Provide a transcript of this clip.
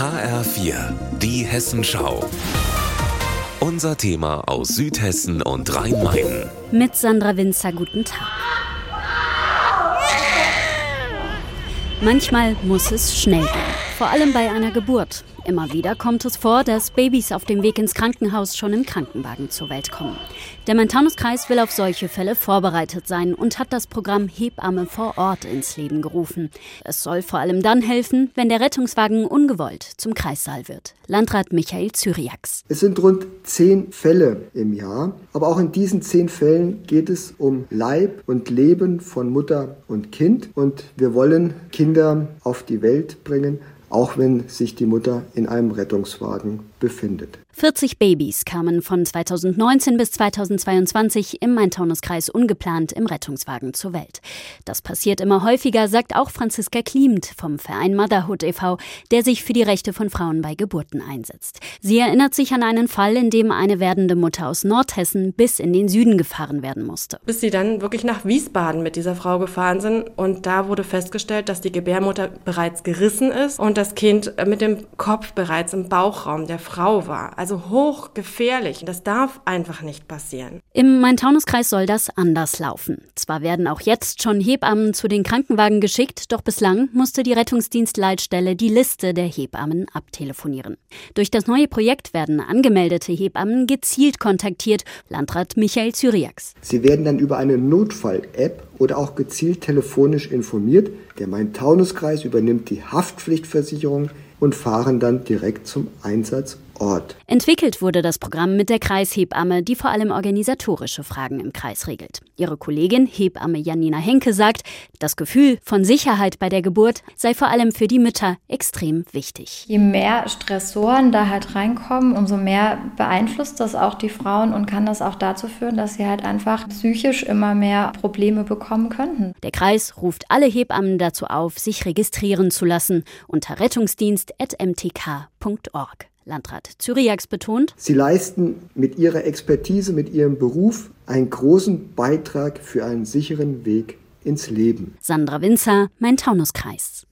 HR4, die Hessenschau. Unser Thema aus Südhessen und Rhein-Main. Mit Sandra Winzer, guten Tag. Manchmal muss es schnell gehen, vor allem bei einer Geburt. Immer wieder kommt es vor, dass Babys auf dem Weg ins Krankenhaus schon im Krankenwagen zur Welt kommen. Der Montanuskreis will auf solche Fälle vorbereitet sein und hat das Programm Hebamme vor Ort ins Leben gerufen. Es soll vor allem dann helfen, wenn der Rettungswagen ungewollt zum Kreissaal wird. Landrat Michael Zyriax. Es sind rund zehn Fälle im Jahr, aber auch in diesen zehn Fällen geht es um Leib und Leben von Mutter und Kind und wir wollen Kinder auf die Welt bringen, auch wenn sich die Mutter in einem Rettungswagen befindet. 40 Babys kamen von 2019 bis 2022 im Main-Taunus-Kreis ungeplant im Rettungswagen zur Welt. Das passiert immer häufiger, sagt auch Franziska Kliemt vom Verein Motherhood e.V., der sich für die Rechte von Frauen bei Geburten einsetzt. Sie erinnert sich an einen Fall, in dem eine werdende Mutter aus Nordhessen bis in den Süden gefahren werden musste. Bis sie dann wirklich nach Wiesbaden mit dieser Frau gefahren sind und da wurde festgestellt, dass die Gebärmutter bereits gerissen ist und das Kind mit dem Kopf bereits im Bauchraum der Frau war. Also hochgefährlich. Das darf einfach nicht passieren. Im Main-Taunus-Kreis soll das anders laufen. Zwar werden auch jetzt schon Hebammen zu den Krankenwagen geschickt, doch bislang musste die Rettungsdienstleitstelle die Liste der Hebammen abtelefonieren. Durch das neue Projekt werden angemeldete Hebammen gezielt kontaktiert, Landrat Michael Zyriax. Sie werden dann über eine Notfall-App oder auch gezielt telefonisch informiert. Der Main-Taunus-Kreis übernimmt die Haftpflichtversicherung und fahren dann direkt zum Einsatz Ort. Entwickelt wurde das Programm mit der Kreishebamme, die vor allem organisatorische Fragen im Kreis regelt. Ihre Kollegin Hebamme Janina Henke sagt, das Gefühl von Sicherheit bei der Geburt sei vor allem für die Mütter extrem wichtig. Je mehr Stressoren da halt reinkommen, umso mehr beeinflusst das auch die Frauen und kann das auch dazu führen, dass sie halt einfach psychisch immer mehr Probleme bekommen könnten. Der Kreis ruft alle Hebammen dazu auf, sich registrieren zu lassen unter rettungsdienst.mtk.org. Landrat Zyriax betont, Sie leisten mit ihrer Expertise, mit ihrem Beruf einen großen Beitrag für einen sicheren Weg ins Leben. Sandra Winzer, mein Taunuskreis.